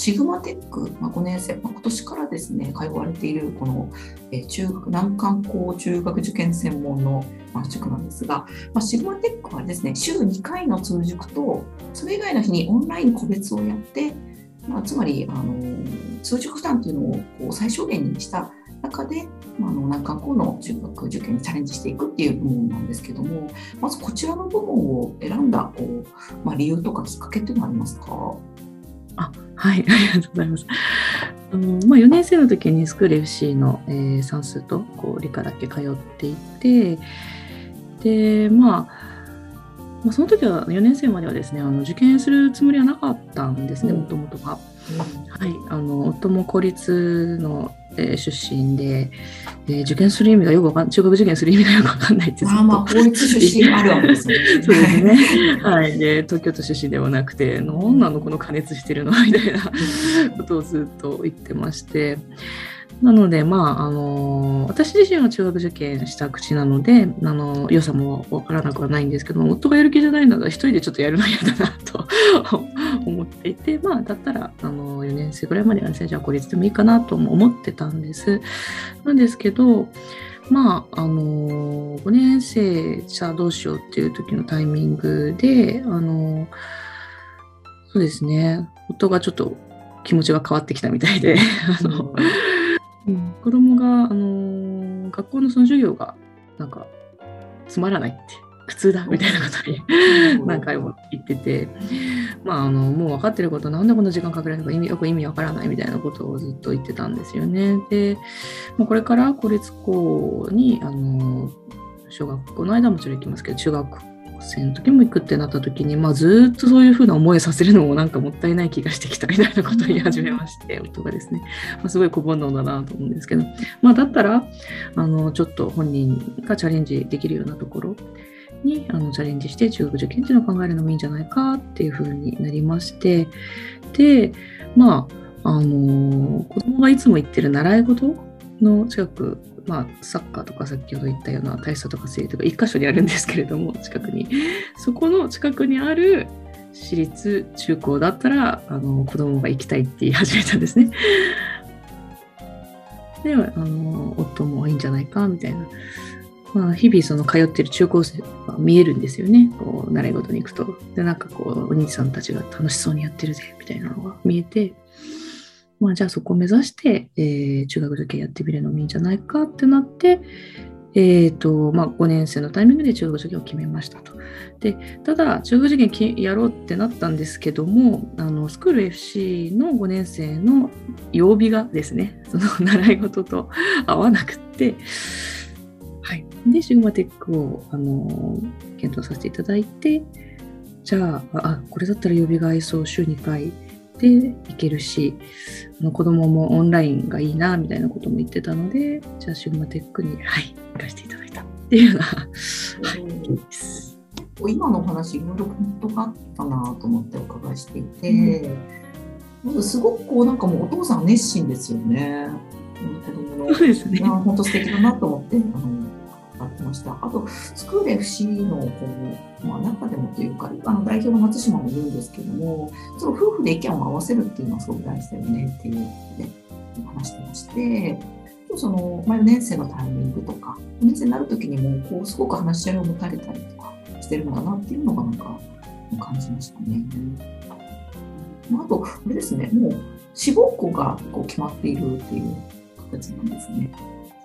シグマテック、まあ、5年生、まあ、今年からですね、通われているこの、え中学、難関校中学受験専門の、ま、塾なんですが、まあ、シグマテックはですね、週2回の通塾と、それ以外の日にオンライン個別をやって、まあ、つまり、あの通塾負担というのをこう最小限にした中で、まあ、の難関校の中学受験にチャレンジしていくっていう部門なんですけども、まずこちらの部門を選んだこう、まあ、理由とかきっかけっていうのはありますか？あはい、ありがとうございます。あのまあ、4年生の時にスクール FC の、えー、算数とこう理科だけ通っていて、で、まあ、まあ、その時は4年生まではですねあの受験するつもりはなかったんですねもともとは。はい、あの夫も公立の、えー、出身で、えー、受験する意味がよくわかん中学受験する意味がよくわかんないってあまあ法律出身あるわけですね。そうですね。はい、で東京都出身ではなくて何なのこの加熱してるの？みたいなことをずっと言ってまして。なので、まあ、あの私自身は中学受験した口なので、あの良さも分からなくはないんですけども、夫がやる気じゃないなら一人でちょっとやるの嫌だなと 思っていて、まあ、だったら、あの4年生ぐらいまではですね、じゃあ孤立でもいいかなとも思ってたんです。なんですけど、まあ、あの5年生じゃあどうしようっていう時のタイミングで、あのそうですね、夫がちょっと気持ちが変わってきたみたいで、あの、うん、子供が、あのー、学校のその授業がなんかつまらないって苦痛だみたいなことに何回も言ってて、まあ、あのもう分かってることなんでこんな時間かけられるのか意味よく意味わからないみたいなことをずっと言ってたんですよね。で、もうこれから公立校にあの小学校の間もちろん行きますけど中学生の時も行くってなった時に、まあ、ずっとそういうふうな思いさせるのもなんかもったいない気がしてきたみたいなことを言い始めまして、夫がですね、まあ、すごい小煩悩だなと思うんですけど、まあ、だったらあのちょっと本人がチャレンジできるようなところにあのチャレンジして中学受験っていうのを考えるのもいいんじゃないかっていうふうになりまして。でまああの子供がいつも行ってる習い事の近くまあ、サッカーとか先ほど言ったような体操とか水泳とか一箇所にあるんですけれども 近くにそこの近くにある私立中高だったらあの子供が行きたいって言い始めたんですね。であの夫もいいんじゃないかみたいな。まあ、日々その通ってる中高生が見えるんですよね。こう習い事に行くと。で、なんかこう、お兄さんたちが楽しそうにやってるぜ、みたいなのが見えて、まあ、じゃあそこを目指して、えー、中学受験やってみるのもいいんじゃないかってなって、えーとまあ、5年生のタイミングで中学受験を決めましたと。でただ、中学受験やろうってなったんですけども、あのスクール FC の5年生の曜日がですね、その習い事と合わなくて、はい、で、シグマテックをあの検討させていただいて、じゃあ、あこれだったら曜日が合いそう、週2回。でいけるしあの子供もオンラインがいいなみたいなことも言ってたのでじゃあシグマテックに、はい、行かせていただいた。っていうような、はい、今のお話いろいろポイントがあったなと思ってお伺いしていて、うん、すごくこうなんかもうお父さん熱心ですよね。子供のそうですね。本当素敵だなと思ってあのってました。あと、スクール FC のこう、まあ、中でもというか、あの代表の松島も言うんですけども、その夫婦で意見を合わせるっていうのはすごく大事だよねっていうことで話してまして、その、まあ、4年生のタイミングとか、4年生になるときにも、こう、すごく話し合いを持たれたりとかしてるんだなっていうのがなんか感じましたね。あと、あれですね、もう志望校がこう決まっているっていう形なんですね。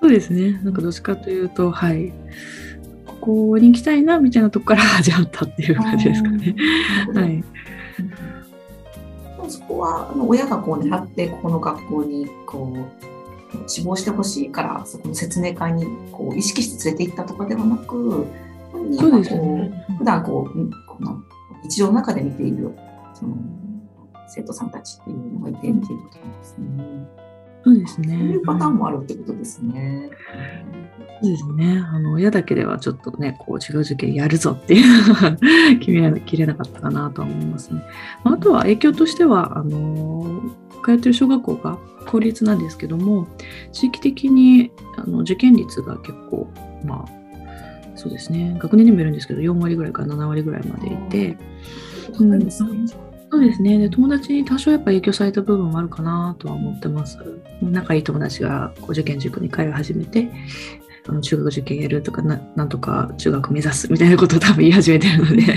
そうですね。なんかどっちかというと、はい。ここに行きたいなみたいなとこから 始まったっていう感じですかね。はい。そこはあの親がこう狙ってここの学校にこう志望してほしいからそこの説明会にこう意識して連れて行ったとかではなく本人がこう、ね、普段こうこの日常の中で見ているその生徒さんたちっていうのがいてっていうことなんですね。そうですね。そういうパターンもあるってことですね。そうですね。あの親だけではちょっとね、こう違う受験やるぞっていうのは 決めきれなかったかなと思いますね。あとは影響としては、あの通ってる小学校が公立なんですけども、地域的にあの受験率が結構、まあ、そうですね、学年にもよるんですけど、4割ぐらいから7割ぐらいまでいて、うん、そうですね。で友達に多少やっぱ影響された部分もあるかなとは思ってます。仲いい友達がこう受験塾に通い始めてあの中学受験やるとかななんとか中学目指すみたいなことを多分言い始めてるので、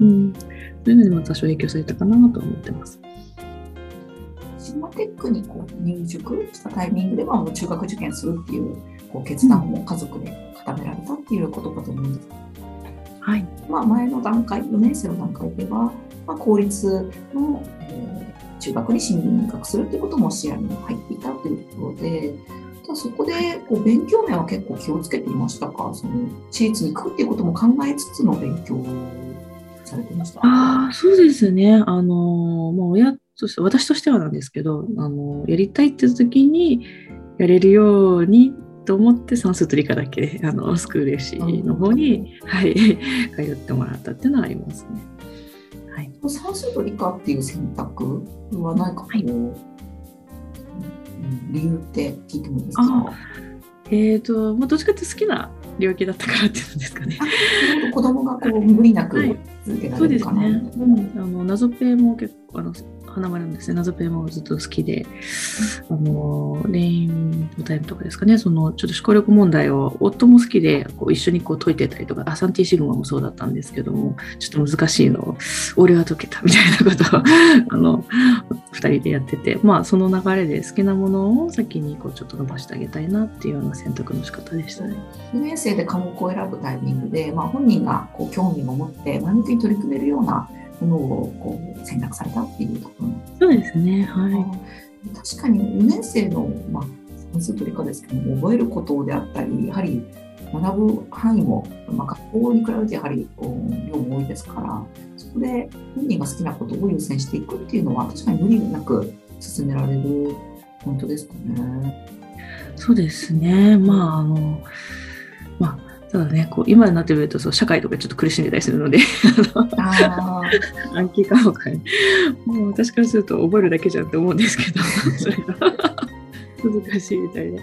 うん、そういうのにも多少影響されたかなとは思ってます。シマテックにこう入塾したタイミングではもう中学受験するっていうこう決断を家族で固められたっていうことかと思うんです。はい、まあ、前の段階、4年生の段階では、まあ、公立の、えー中学に進学するということも視野に入っていたというところで、ただそこでこう勉強面は結構気をつけていましたか、その私立に行くっていうことも考えつつの勉強をされてました。ああ、そうですね。あの、まあ、親として、私としてはなんですけど、あの、やりたいって時にやれるようにと思って算数と理科だけで、あの、スクール FC の方に、はい、通ってもらったっていうのはありますね。はい。算数と理科っていう選択は何かこう、はいうん理由って聞いてもいいですか？あえっ、と、まあ、どっちかって好きな領域だったからっていうんですかね。あ子供がこう無理なくはい続けらそうれるかな、ですね。うん、あの謎ペイも結構あの花丸なんですね。謎ペイもずっと好きで、あのレインボータイムとかですかね。そのちょっと思考力問題を夫も好きでこう一緒にこう解いてたりとか、アサンティシグマもそうだったんですけども、ちょっと難しいのを俺は解けたみたいなことを あの二人でやってて、まあその流れで好きなものを先にこうちょっと伸ばしてあげたいなっていうような選択の仕方でしたね。4年生で科目を選ぶタイミングで、まあ、本人がこう興味を持って前向きに取り組めるようなものをこう選択されたっていうところなんですそうですね。はい。確かに4年生の、まあ、算数と理科ですけども覚えることであったりやはり学ぶ範囲も、まあ、学校に比べてやはり量も多いですからそこで本人が好きなことを優先していくっていうのは確かに無理なく進められるポイントですかね。そうですね。まあ、あの、まあ、ただね、こう今になってみるとそう、社会とかちょっと苦しんでたりするので、暗記科目はね、もう私からすると覚えるだけじゃんって思うんですけど、それが。難しいみたいで、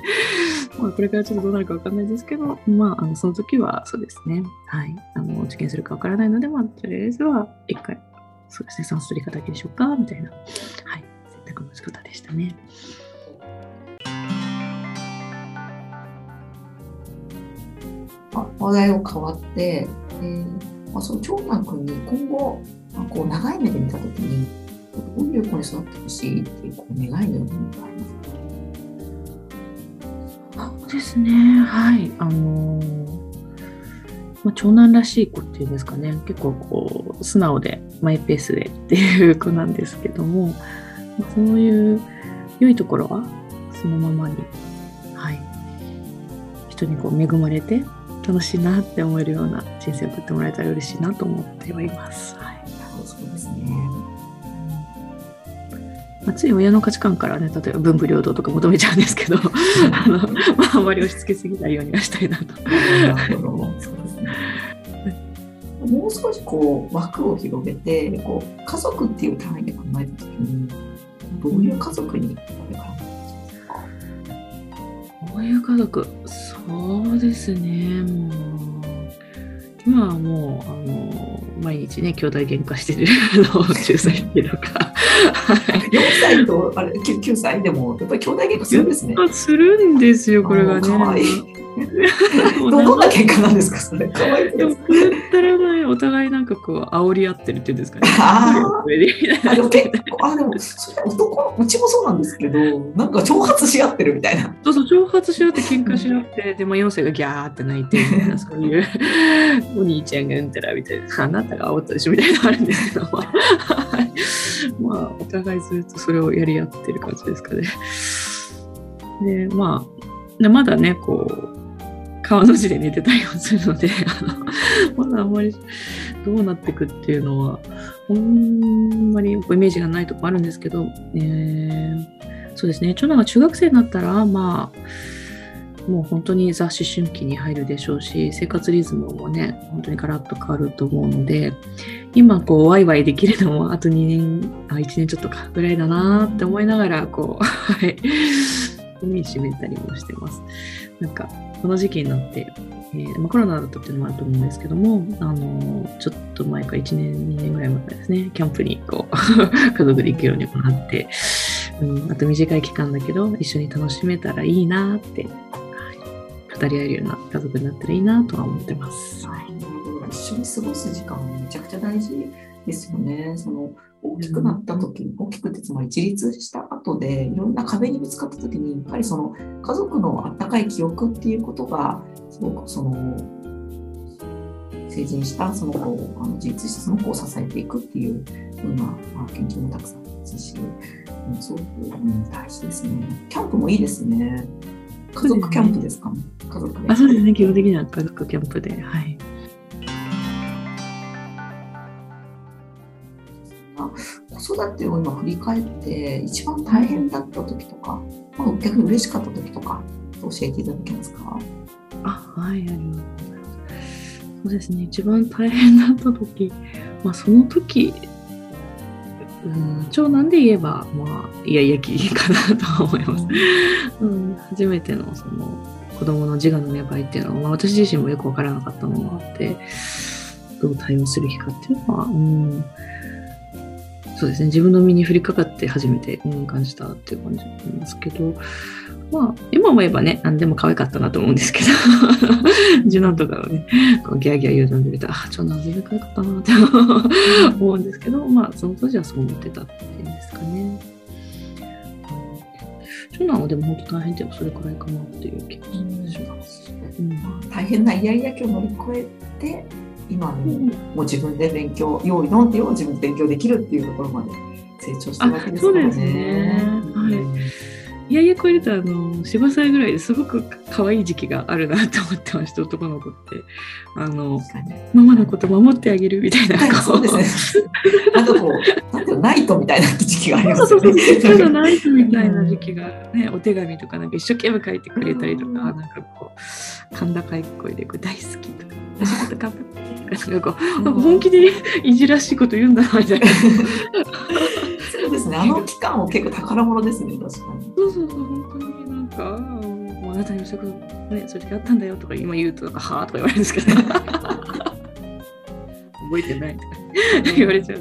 まあ、これからちょっとどうなるかわかんないですけど、まあ、あのその時はそうですね、はい、あの受験するかわからないので、まあ、とりあえずは一回、そうですね、算数取り方だけでしょうか、みたいな、はい、選択の仕方でしたね。話題を変わって、えーまあ、その長男君に今後、まあ、こう長い目で見たときにどういう子に育ってほしいっていうこう願いのようなものがありますかそうですね、はい。あのーまあ、長男らしい子っていうんですかね、結構こう、素直で、マイペースでっていう子なんですけども、そういう良いところは、そのままに、はい。人にこう恵まれて、楽しいなって思えるような人生を送ってもらえたら嬉しいなと思ってはいます。はい。そうですね。まあ、つい親の価値観からね、例えば文武両道とか求めちゃうんですけど、あの、まあ、あまり押し付けすぎないようにはしたいなと。なるほどそうですね。もう少しこう枠を広げてこう家族っていう単位で考えたときにどういう家族にこれからこういう家族、そうですね、もう、今はもう、あの、毎日ね、兄弟喧嘩してる のを仲裁っていうのか、はい。4歳とあれ 9, 9歳でもやっぱり兄弟喧嘩するんですね。あするんですよ、これがね。かわいい。どどんな喧嘩なんですかそれ。かわいいでったらない、お互いなんかこう、煽り合ってるっていうんですかね。ああ でも結構あでもそれ男うちもそうなんですけどなんか挑発し合ってるみたいな。そうそう、挑発し合って喧嘩し合って、で、まあ、4歳がギャーって泣いて、みたいな、そういう、お兄ちゃんがうんたらみたいな、あなたが煽ったでしょみたいなのあるんですけど、まあ、お互いずっとそれをやり合ってる感じですかね。で、まあ、でまだね、こう、川の字で寝てたりもするので、あ のまだあんまりどうなっていくっていうのは、ほんまりイメージがないとこあるんですけど、え。ーそうですね、長男が中学生になったら、まあ、もう本当にザ思春期に入るでしょうし、生活リズムもね、本当にガラッと変わると思うので、今、こう、ワイワイできるのも、あと2年、あ、1年ちょっとかぐらいだなって思いながら、こう、はい、海締めたりもしてます。なんか、この時期になって、えーまあ、コロナだったっていうのもあると思うんですけども、あのちょっと前から1年、2年ぐらい前からですね、キャンプにこう 家族で行くようにもなって、うん、あと短い期間だけど、一緒に楽しめたらいいなって、はい、語り合えるような家族になったらいいなとは思ってます。はい、一緒に過ごす時間めちゃくちゃ大事ですよね。その大きくなった時に、大きくってつまり自立した後でいろんな壁にぶつかった時にやっぱりその家族のあったかい記憶っていうことがすごくその成人したその子をあの自立したその子を支えていくっていうような、まあ、研究もたくさんありますし、うん、すごく、うん、大事ですね。キャンプもいいですね。家族キャンプですかね。家族あそうですね。基本的には家族キャンプで。はい。育てを今振り返って一番大変だった時とか、まあ、逆に嬉しかった時とか教えていただけますか？あはいあります。そうですね。一番大変だった時まあその時うん長男で言えばまあイヤイヤ期かなとは思います、うん、初めてのその子供の自我の芽生えっていうのは、まあ、私自身もよく分からなかったのもあってどう対応する日かっていうのは、うん、そうですね、自分の身に降りかかって初めて、うん、感じたっていう感じなんですけど、まあ、今思えばね、何でも可愛かったなと思うんですけど、次男とかはね、こうギャーギャー言うのを見ると、あ、長男全然可愛かったなって 思うんですけど、まあ、その当時はそう思ってたっていうんですかね。長男はでも本当大変でもそれくらいかなっていう気がします。うん、大変なイヤイヤ期を乗り越えて、今にもう自分で勉強、用意のってを自分で勉強できるっていうところまで成長したわけですからね。そうですね。はい。いやいや超えるとあの45歳ぐらいですごく可愛い時期があるなと思ってました男の子ってあのママのこと守ってあげるみたいな、はい、そうです。ねあとこうなんていうナイトみたいな時期がありますよね。そうそうナイトみたいな時期がね、お手紙とかなんか一生懸命書いてくれたりとか、なんかこう甲高い声でこう大好きとか私こと頑張ってなんかこう、本気でいじらしいこと言うんだなみたいな。そうですね。あの期間も結構宝物ですね。確かに。そうそうそう本当になんかもうあなたにそういうことねそういう時あったんだよとか今言うとなんかはあとか言われるんですけど。覚えてないとか 言われちゃう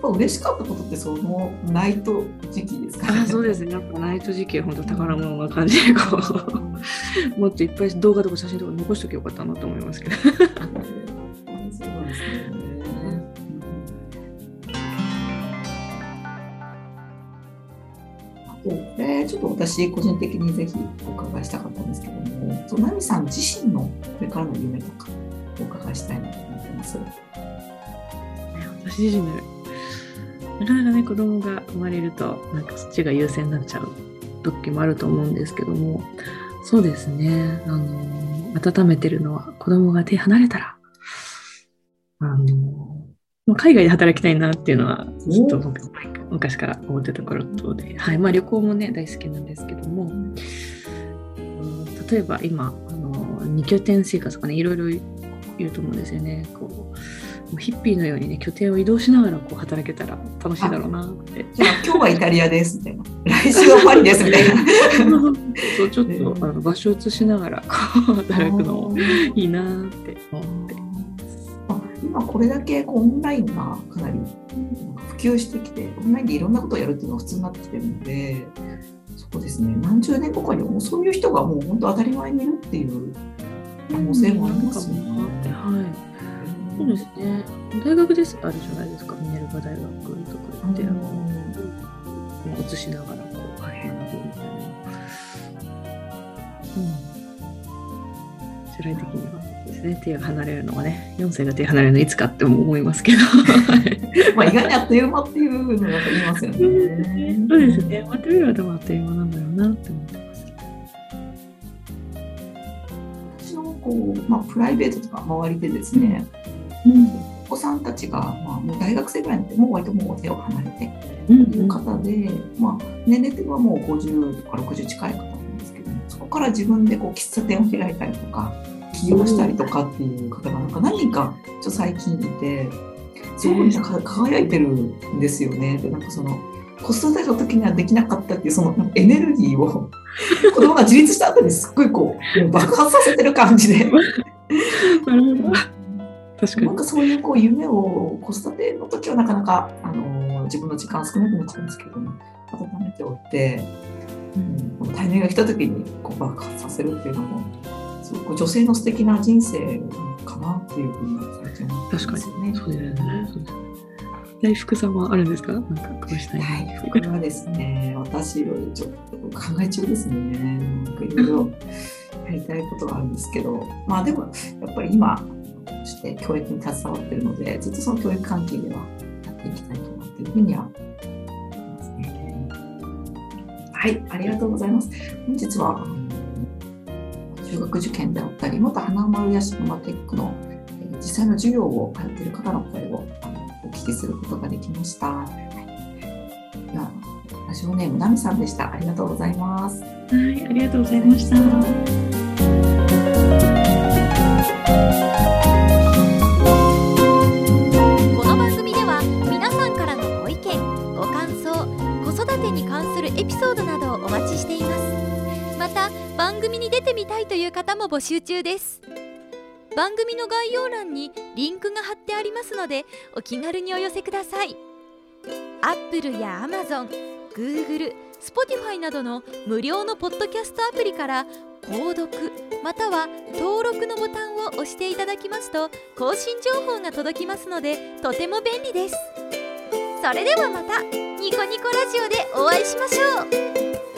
ぱ嬉しかったことってそのナイト時期ですか、ね、あそうですね。やっぱナイト時期は本当宝物な感じでこう もっといっぱい動画とか写真とか残しておけばよかったなと思いますけど。そうですね。これちょっと私個人的にぜひお伺いしたかったんですけども、そナミさん自身のこれからの夢とかお伺いしたいなと思ってます。私自身のなかなかね子供が生まれるとなんかそっちが優先になっちゃう時もあると思うんですけども、そうですね。あの温めてるのは子供が手離れたら、あのまあ海外で働きたいなっていうのはずっと昔から思ってたことで、はい。まあ、旅行もね大好きなんですけども、例えば今あの2拠点生活とかねいろいろ言うと思うんですよね。こうヒッピーのようにね拠点を移動しながらこう働けたら楽しいだろうなって。じゃあ今日はイタリアです。みたいな来週はパリですみたいな。そうちょっと、あの場所を移しながらこう働くのもいいなって。思って今これだけオンラインがかなり普及してきて、オンラインでいろんなことをやるっていうのが普通になってきてるので、そうですね、何十年後かにもそういう人がもう本当当たり前にいるっていう可能性もありますよね。はい、そうですね。大学ですあるじゃないですか、ミネルバ大学とかって、あの、映しながらこう、大変なみたいな。うん。将来的には。ですね手が離れるのはね4歳が手離れるのいつかって思いますけどまあ意外にあっという間っていうのやっぱ言いますよね。そうですね。まってみればでもあっという間なんだろうなって思ってます。私のこう、まあ、プライベートとか周りでですね、うん、お子さんたちが、まあ、もう大学生ぐらいになってもう割ともう手を離れていう方で、まあ、年齢的にはもう50とか60近い方なんですけどそこから自分でこう喫茶店を開いたりとか起業したりとかっていう方がなんか何人かちょっと最近いてすごい輝いてるんですよね。でなんかその子育ての時にはできなかったっていうそのエネルギーを 子供が自立した後にすっごいこう爆発させてる感じで。確かに。なんかそういうこう夢を子育ての時はなかなかあの自分の時間少なくなっちゃうんですけども温めておいて、うん、このタイミングが来た時にこう爆発させるっていうのもすごく女性の素敵な人生かなっていうふうに思ってます確か。に。そうですね。そうですね。大福さんはあるんですか？なんかこうしたい。はい、これはですね、私よりちょっと考え中ですね。なんかいろいろやりたいことがあるんですけど、まあでもやっぱり今、して教育に携わってるので、ずっとその教育関係ではやっていきたいかなというふうには思いますね。はい、ありがとうございます。本日は、中学受験であったり、元花丸やシグマテックのえ実際の授業を通っている方の声をあのお聞きすることができました。はい、ではラジオネームナミさんでした。ありがとうございます。はいありがとうございましたエピソードなどをお待ちしています。また番組に出てみたいという方も募集中です。番組の概要欄にリンクが貼ってありますのでお気軽にお寄せください。Apple や Amazon、Google、Spotify などの無料のポッドキャストアプリから購読または登録のボタンを押していただきますと更新情報が届きますのでとても便利です。それではまたニコニコラジオでお会いしましょう。